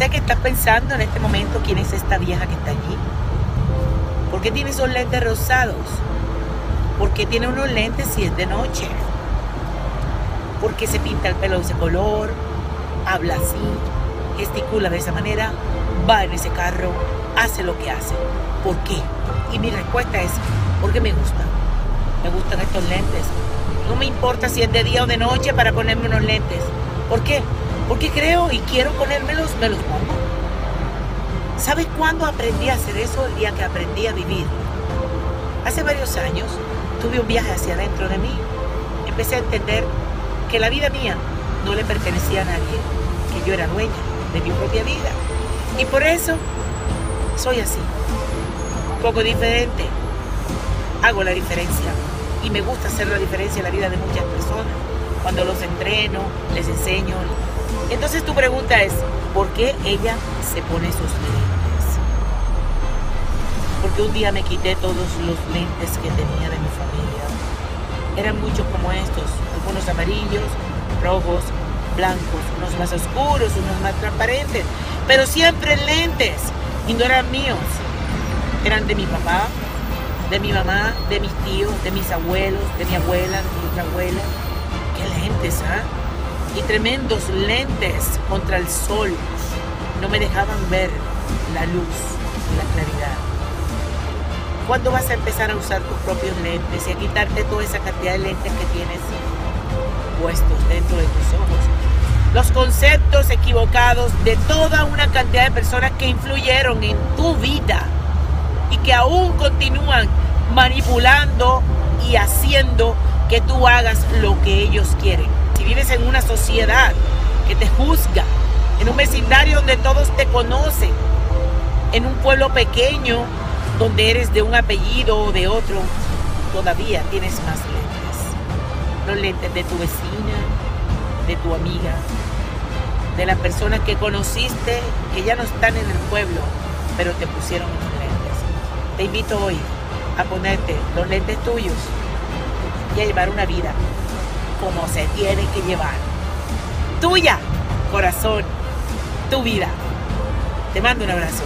Sé que estás pensando en este momento quién es esta vieja que está allí. ¿Por qué tiene esos lentes rosados? ¿Por qué tiene unos lentes si es de noche? ¿Por qué se pinta el pelo de ese color? Habla así, gesticula de esa manera, va en ese carro, hace lo que hace. ¿Por qué? Y mi respuesta es, porque me gusta. Me gustan estos lentes. No me importa si es de día o de noche para ponerme unos lentes. ¿Por qué? Porque creo y quiero ponérmelos, me los pongo. ¿Sabes cuándo aprendí a hacer eso? El día que aprendí a vivir. Hace varios años tuve un viaje hacia adentro de mí. Empecé a entender que la vida mía no le pertenecía a nadie, que yo era dueña de mi propia vida. Y por eso soy así, un poco diferente. Hago la diferencia y me gusta hacer la diferencia en la vida de muchas personas. Cuando los entreno, les enseño. Entonces tu pregunta es, ¿por qué ella se pone esos lentes? Porque un día me quité todos los lentes que tenía de mi familia. Eran muchos como estos, algunos amarillos, rojos, blancos, unos más oscuros, unos más transparentes, pero siempre lentes y no eran míos. Eran de mi papá, de mi mamá, de mis tíos, de mis abuelos, de mi abuela, de mi otra abuela. Qué lentes, ¿ah? Y tremendos lentes contra el sol. No me dejaban ver la luz y la claridad. ¿Cuándo vas a empezar a usar tus propios lentes y a quitarte toda esa cantidad de lentes que tienes puestos dentro de tus ojos? Los conceptos equivocados de toda una cantidad de personas que influyeron en tu vida y que aún continúan manipulando y haciendo que tú hagas lo que ellos quieren. En una sociedad que te juzga, en un vecindario donde todos te conocen, en un pueblo pequeño donde eres de un apellido o de otro, todavía tienes más lentes. Los lentes de tu vecina, de tu amiga, de las personas que conociste que ya no están en el pueblo, pero te pusieron los lentes. Te invito hoy a ponerte los lentes tuyos y a llevar una vida como se tiene que llevar. Tuya, corazón, tu vida. Te mando un abrazo.